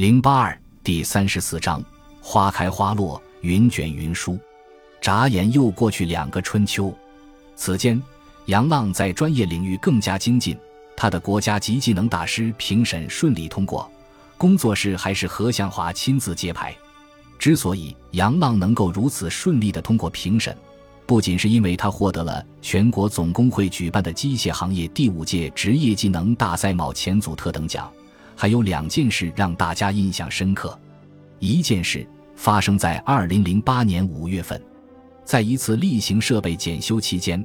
零八二第三十四章：花开花落，云卷云舒。眨眼又过去两个春秋。此间，杨浪在专业领域更加精进，他的国家级技能大师评审顺利通过，工作室还是何向华亲自揭牌。之所以杨浪能够如此顺利地通过评审，不仅是因为他获得了全国总工会举办的机械行业第五届职业技能大赛卯前组特等奖。还有两件事让大家印象深刻。一件事发生在二零零八年五月份，在一次例行设备检修期间，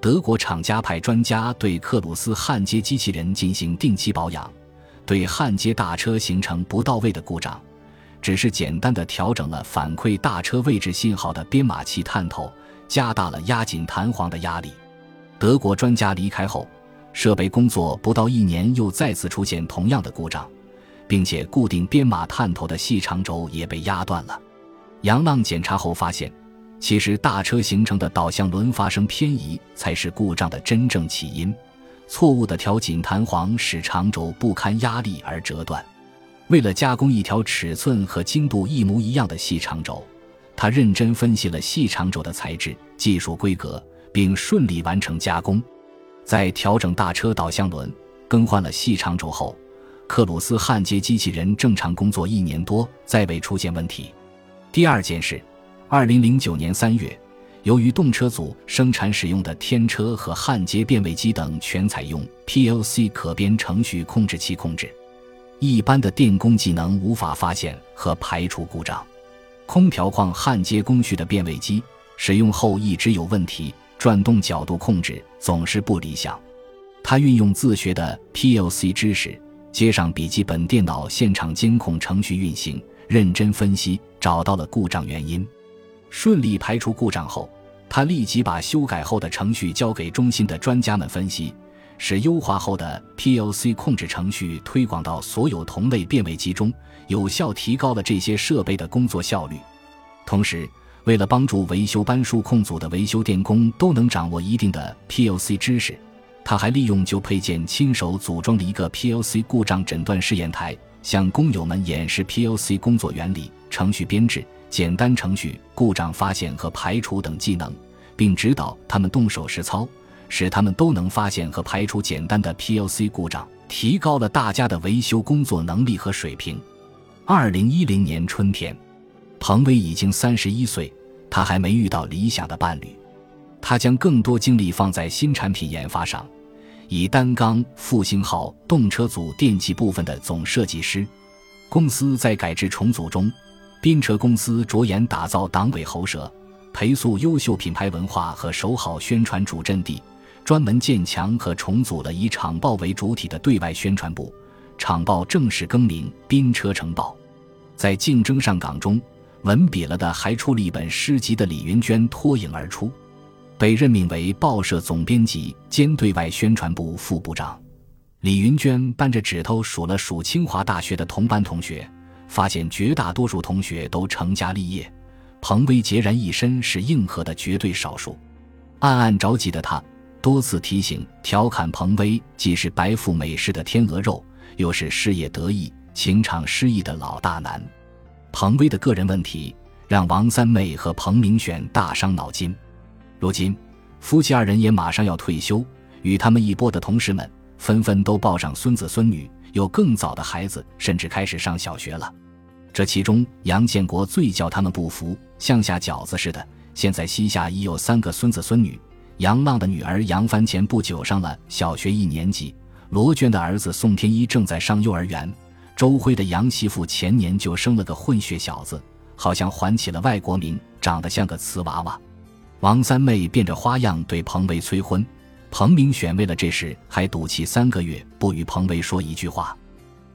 德国厂家派专家对克鲁斯焊接机器人进行定期保养，对焊接大车形成不到位的故障，只是简单的调整了反馈大车位置信号的编码器探头，加大了压紧弹簧的压力。德国专家离开后。设备工作不到一年，又再次出现同样的故障，并且固定编码探头的细长轴也被压断了。杨浪检查后发现，其实大车形成的导向轮发生偏移才是故障的真正起因。错误的调紧弹簧使长轴不堪压力而折断。为了加工一条尺寸和精度一模一样的细长轴，他认真分析了细长轴的材质、技术规格，并顺利完成加工。在调整大车导向轮、更换了细长轴后，克鲁斯焊接机器人正常工作一年多，再未出现问题。第二件事，二零零九年三月，由于动车组生产使用的天车和焊接变位机等全采用 PLC 可编程序控制器控制，一般的电工技能无法发现和排除故障。空调框焊接工序的变位机使用后一直有问题。转动角度控制总是不理想，他运用自学的 PLC 知识，接上笔记本电脑现场监控程序运行，认真分析，找到了故障原因，顺利排除故障后，他立即把修改后的程序交给中心的专家们分析，使优化后的 PLC 控制程序推广到所有同类变位机中，有效提高了这些设备的工作效率，同时。为了帮助维修班数控组的维修电工都能掌握一定的 PLC 知识，他还利用旧配件亲手组装了一个 PLC 故障诊断试验台，向工友们演示 PLC 工作原理、程序编制、简单程序故障发现和排除等技能，并指导他们动手实操，使他们都能发现和排除简单的 PLC 故障，提高了大家的维修工作能力和水平。二零一零年春天。彭威已经三十一岁，他还没遇到理想的伴侣。他将更多精力放在新产品研发上，以单缸复兴号动车组电气部分的总设计师。公司在改制重组中，宾车公司着眼打造党尾喉舌，培塑优秀品牌文化和守好宣传主阵地，专门建强和重组了以厂报为主体的对外宣传部。厂报正式更名宾车城报。在竞争上岗中。文笔了的还出了一本诗集的李云娟脱颖而出，被任命为报社总编辑兼对外宣传部副部长。李云娟扳着指头数了数清华大学的同班同学，发现绝大多数同学都成家立业，彭威孑然一身是硬核的绝对少数。暗暗着急的他多次提醒调侃彭威，既是白富美式的天鹅肉，又是事业得意、情场失意的老大难。彭威的个人问题让王三妹和彭明选大伤脑筋。如今，夫妻二人也马上要退休，与他们一波的同事们纷纷都抱上孙子孙女，有更早的孩子，甚至开始上小学了。这其中，杨建国最叫他们不服，像下饺子似的。现在膝下已有三个孙子孙女。杨浪的女儿杨帆前不久上了小学一年级，罗娟的儿子宋天一正在上幼儿园。周辉的洋媳妇前年就生了个混血小子，好像还起了外国名，长得像个瓷娃娃。王三妹变着花样对彭威催婚，彭明选为了这事还赌气三个月不与彭威说一句话。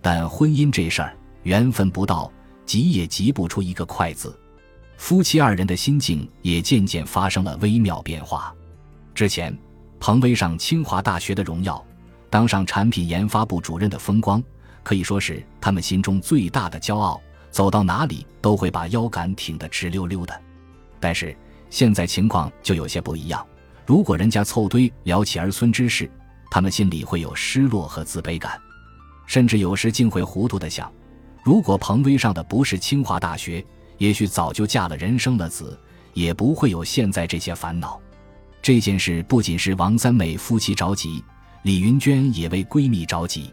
但婚姻这事儿缘分不到，急也急不出一个快字。夫妻二人的心境也渐渐发生了微妙变化。之前，彭威上清华大学的荣耀，当上产品研发部主任的风光。可以说是他们心中最大的骄傲，走到哪里都会把腰杆挺得直溜溜的。但是现在情况就有些不一样，如果人家凑堆聊起儿孙之事，他们心里会有失落和自卑感，甚至有时竟会糊涂的想：如果彭威上的不是清华大学，也许早就嫁了人生了子，也不会有现在这些烦恼。这件事不仅是王三妹夫妻着急，李云娟也为闺蜜着急。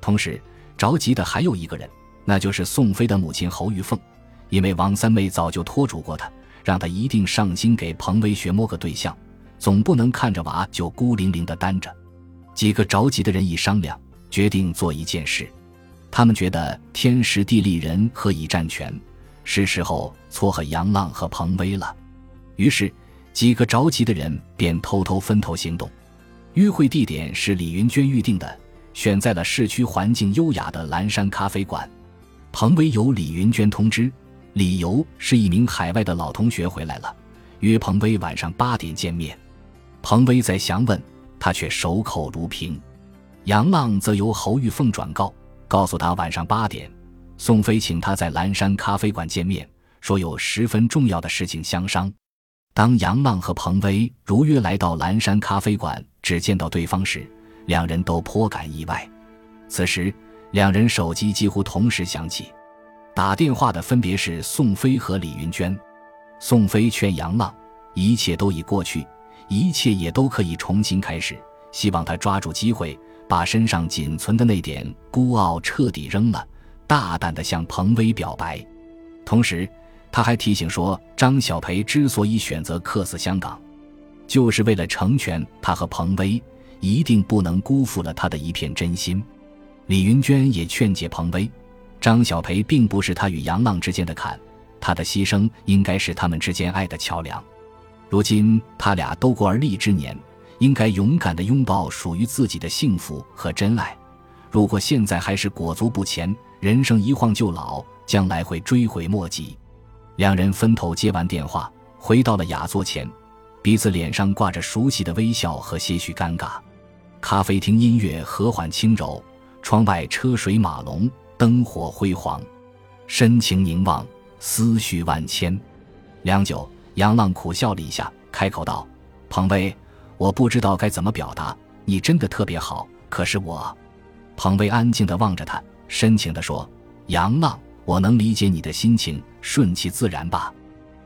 同时着急的还有一个人，那就是宋飞的母亲侯玉凤，因为王三妹早就托嘱过她，让她一定上京给彭威学摸个对象，总不能看着娃就孤零零的单着。几个着急的人一商量，决定做一件事。他们觉得天时地利人和已占全，是时候撮合杨浪和彭威了。于是，几个着急的人便偷偷分头行动。约会地点是李云娟预定的，选在了市区环境优雅的蓝山咖啡馆。彭威由李云娟通知，理由是一名海外的老同学回来了，约彭威晚上八点见面。彭威在详问。他却守口如瓶，杨浪则由侯玉凤转告，告诉他晚上八点，宋飞请他在蓝山咖啡馆见面，说有十分重要的事情相商。当杨浪和彭威如约来到蓝山咖啡馆，只见到对方时，两人都颇感意外。此时，两人手机几乎同时响起，打电话的分别是宋飞和李云娟。宋飞劝杨浪，一切都已过去。一切也都可以重新开始，希望他抓住机会，把身上仅存的那点孤傲彻底扔了，大胆地向彭威表白。同时，他还提醒说，张小培之所以选择客死香港，就是为了成全他和彭威，一定不能辜负了他的一片真心。李云娟也劝解彭威，张小培并不是他与杨浪之间的坎，他的牺牲应该是他们之间爱的桥梁。如今他俩都过而立之年，应该勇敢地拥抱属于自己的幸福和真爱。如果现在还是裹足不前，人生一晃就老，将来会追悔莫及。两人分头接完电话，回到了雅座前，彼此脸上挂着熟悉的微笑和些许尴尬。咖啡厅音乐和缓轻柔，窗外车水马龙，灯火辉煌，深情凝望，思绪万千。良久。杨浪苦笑了一下，开口道：“彭威，我不知道该怎么表达。你真的特别好，可是我……”彭威安静地望着他，深情地说：“杨浪，我能理解你的心情，顺其自然吧。”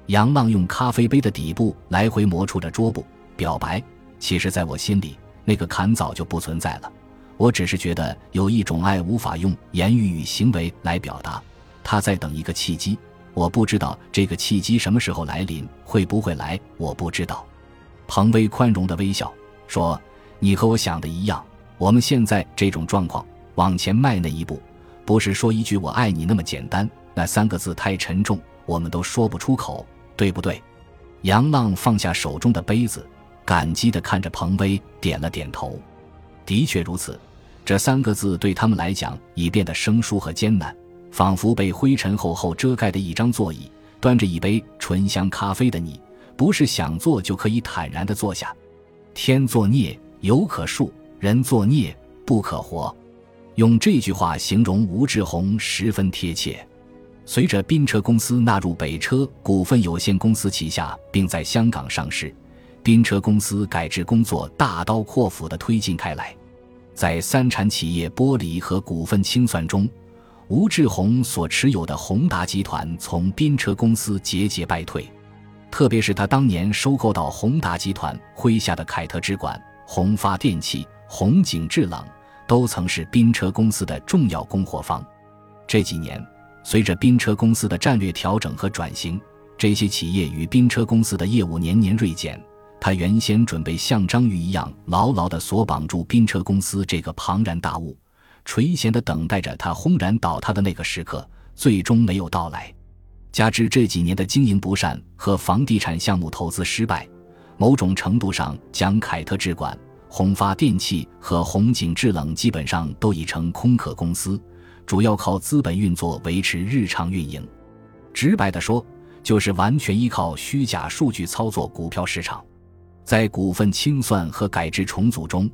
杨浪用咖啡杯的底部来回摩触着桌布，表白：“其实，在我心里，那个坎早就不存在了。我只是觉得有一种爱无法用言语与行为来表达，他在等一个契机。”我不知道这个契机什么时候来临，会不会来？我不知道。彭威宽容的微笑说：“你和我想的一样，我们现在这种状况，往前迈那一步，不是说一句‘我爱你’那么简单，那三个字太沉重，我们都说不出口，对不对？”杨浪放下手中的杯子，感激地看着彭威，点了点头。的确如此，这三个字对他们来讲已变得生疏和艰难。仿佛被灰尘厚厚遮盖的一张座椅，端着一杯醇香咖啡的你，不是想坐就可以坦然地坐下。天作孽，犹可恕；人作孽，不可活。用这句话形容吴志宏十分贴切。随着宾车公司纳入北车股份有限公司旗下，并在香港上市，宾车公司改制工作大刀阔斧地推进开来。在三产企业剥离和股份清算中。吴志宏所持有的宏达集团从宾车公司节节败退，特别是他当年收购到宏达集团麾下的凯特之管、宏发电器、宏景制冷，都曾是宾车公司的重要供货方。这几年，随着宾车公司的战略调整和转型，这些企业与宾车公司的业务年年锐减。他原先准备像章鱼一样牢牢地锁绑住宾车公司这个庞然大物。垂涎地等待着他轰然倒塌的那个时刻，最终没有到来。加之这几年的经营不善和房地产项目投资失败，某种程度上讲凯特制管、宏发电器和宏景制冷基本上都已成空壳公司，主要靠资本运作维持日常运营。直白地说，就是完全依靠虚假数据操作股票市场。在股份清算和改制重组中。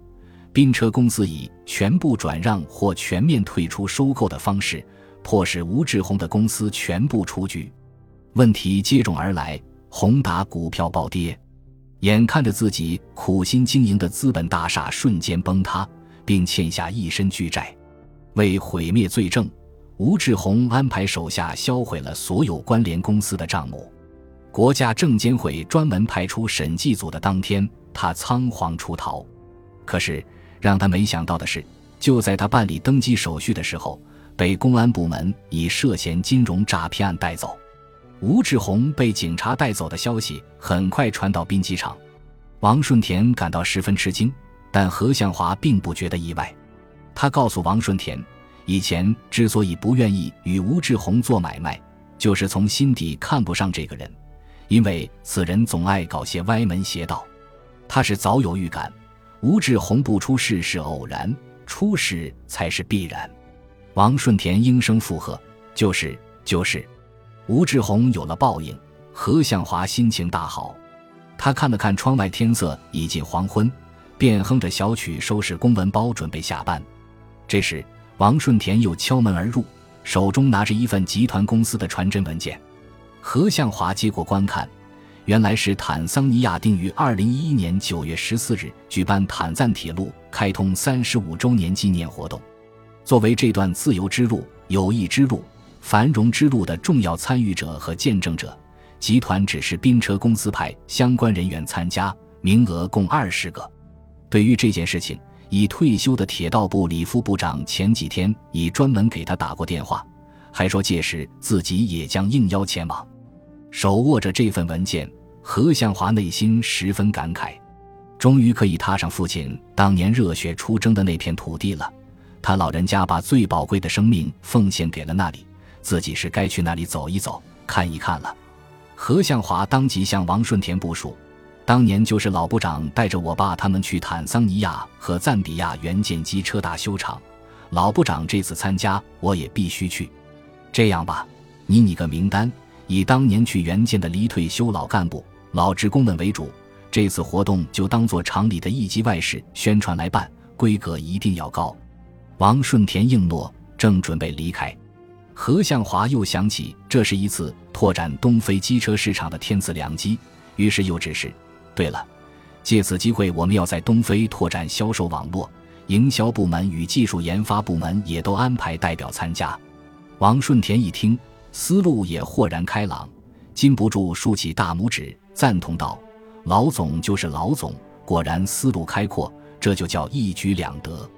宾车公司以全部转让或全面退出收购的方式，迫使吴志红的公司全部出局。问题接踵而来，宏达股票暴跌，眼看着自己苦心经营的资本大厦瞬间崩塌，并欠下一身巨债。为毁灭罪证，吴志宏安排手下销毁了所有关联公司的账目。国家证监会专门派出审计组的当天，他仓皇出逃。可是让他没想到的是，就在他办理登记手续的时候，被公安部门以涉嫌金融诈骗案带走。吴志宏被警察带走的消息很快传到兵机场，王顺田感到十分吃惊，但何向华并不觉得意外。他告诉王顺田。以前之所以不愿意与吴志宏做买卖，就是从心底看不上这个人，因为此人总爱搞些歪门邪道。他是早有预感，吴志宏不出事是偶然，出事才是必然。王顺田应声附和：“就是就是。”吴志宏有了报应。何向华心情大好，他看了看窗外，天色已近黄昏，便哼着小曲收拾公文包，准备下班。这时。王顺田又敲门而入，手中拿着一份集团公司的传真文件。何向华接过观看，原来是坦桑尼亚定于二零一一年九月十四日举办坦赞铁路开通三十五周年纪念活动。作为这段自由之路、友谊之路、繁荣之路的重要参与者和见证者，集团指示宾车公司派相关人员参加，名额共二十个。对于这件事情，已退休的铁道部李副部长前几天已专门给他打过电话，还说届时自己也将应邀前往。手握着这份文件，何向华内心十分感慨，终于可以踏上父亲当年热血出征的那片土地了。他老人家把最宝贵的生命奉献给了那里，自己是该去那里走一走、看一看了。何向华当即向王顺田部署。当年就是老部长带着我爸他们去坦桑尼亚和赞比亚援建机车大修厂，老部长这次参加，我也必须去。这样吧，你拟个名单，以当年去援建的离退休老干部、老职工们为主。这次活动就当做厂里的一级外事宣传来办，规格一定要高。王顺田应诺，正准备离开，何向华又想起这是一次拓展东非机车市场的天赐良机，于是又指示。对了，借此机会，我们要在东非拓展销售网络，营销部门与技术研发部门也都安排代表参加。王顺田一听，思路也豁然开朗，禁不住竖起大拇指，赞同道：“老总就是老总，果然思路开阔，这就叫一举两得。”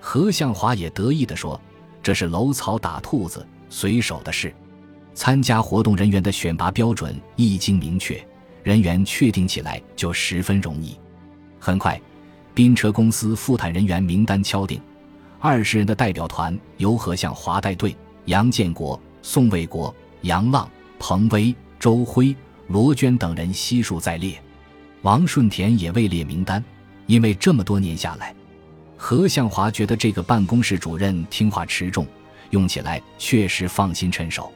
何向华也得意地说：“这是搂草打兔子，随手的事。参加活动人员的选拔标准一经明确。”人员确定起来就十分容易。很快，宾车公司复谈人员名单敲定，二十人的代表团由何向华带队，杨建国、宋卫国、杨浪、彭威、周辉、罗娟等人悉数在列。王顺田也位列名单，因为这么多年下来，何向华觉得这个办公室主任听话持重，用起来确实放心趁手。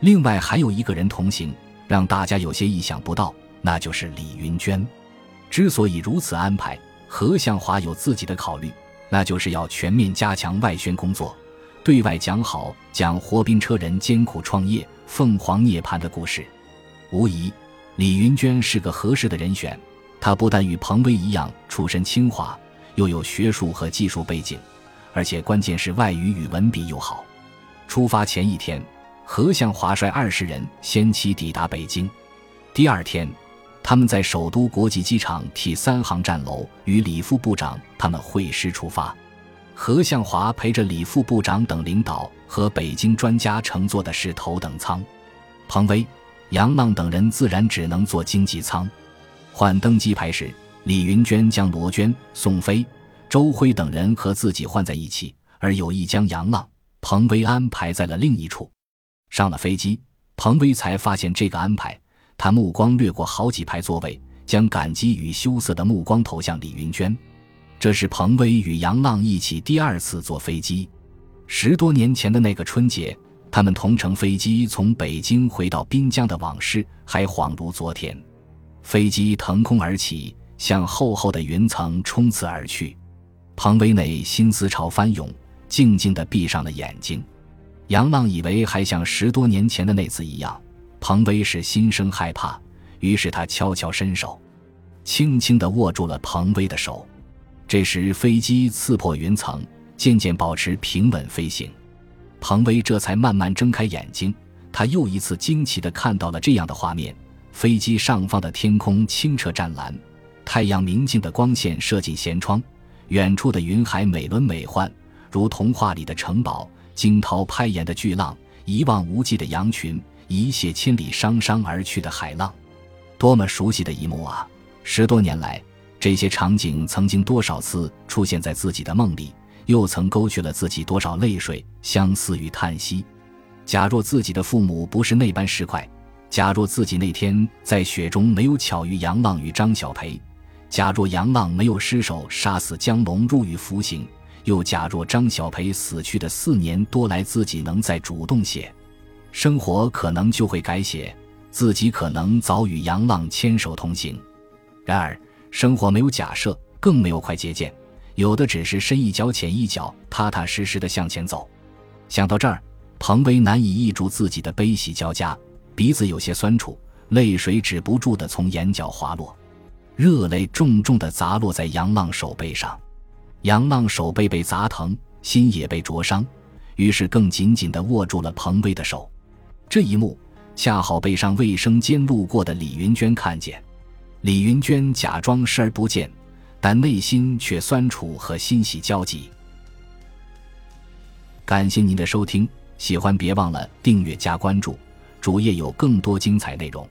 另外还有一个人同行，让大家有些意想不到。那就是李云娟。之所以如此安排，何向华有自己的考虑，那就是要全面加强外宣工作，对外讲好讲活宾车人艰苦创业、凤凰涅槃的故事。无疑，李云娟是个合适的人选。她不但与彭威一样出身清华，又有学术和技术背景，而且关键是外语与文笔又好。出发前一天，何向华率二十人先期抵达北京。第二天。他们在首都国际机场 T 三航站楼与李副部长他们会师出发，何向华陪着李副部长等领导和北京专家乘坐的是头等舱，彭威、杨浪等人自然只能坐经济舱。换登机牌时，李云娟将罗娟、宋飞、周辉等人和自己换在一起，而有意将杨浪、彭威安排在了另一处。上了飞机，彭威才发现这个安排。他目光掠过好几排座位，将感激与羞涩的目光投向李云娟。这是彭威与杨浪一起第二次坐飞机。十多年前的那个春节，他们同乘飞机从北京回到滨江的往事还恍如昨天。飞机腾空而起，向厚厚的云层冲刺而去。彭威内心思潮翻涌，静静地闭上了眼睛。杨浪以为还像十多年前的那次一样。彭威是心生害怕，于是他悄悄伸手，轻轻地握住了彭威的手。这时飞机刺破云层，渐渐保持平稳飞行。彭威这才慢慢睁开眼睛，他又一次惊奇地看到了这样的画面：飞机上方的天空清澈湛蓝，太阳明净的光线射进舷窗，远处的云海美轮美奂，如童话里的城堡；惊涛拍岩的巨浪，一望无际的羊群，一泻千里汤汤而去的海浪，多么熟悉的一幕啊！十多年来，这些场景曾经多少次出现在自己的梦里。又曾勾去了自己多少泪水、相思与叹息。假若自己的父母不是那般市侩，假若自己那天在雪中没有巧遇杨浪与张小培，假若杨浪没有失手杀死江龙入狱服刑，又假若张小培死去的四年多来自己能再主动些，生活可能就会改写，自己可能早与杨浪牵手同行。然而，生活没有假设，更没有快捷键。有的只是深一脚浅一脚，踏踏实实的向前走。想到这儿，彭威难以抑住自己的悲喜交加，鼻子有些酸楚，泪水止不住的从眼角滑落，热泪重重的砸落在杨浪手背上。杨浪手背被砸疼，心也被灼伤，于是更紧紧的握住了彭威的手。这一幕恰好被上卫生间路过的李云娟看见，李云娟假装视而不见。但内心却酸楚和欣喜交集。感谢您的收听，喜欢别忘了订阅加关注，主页有更多精彩内容。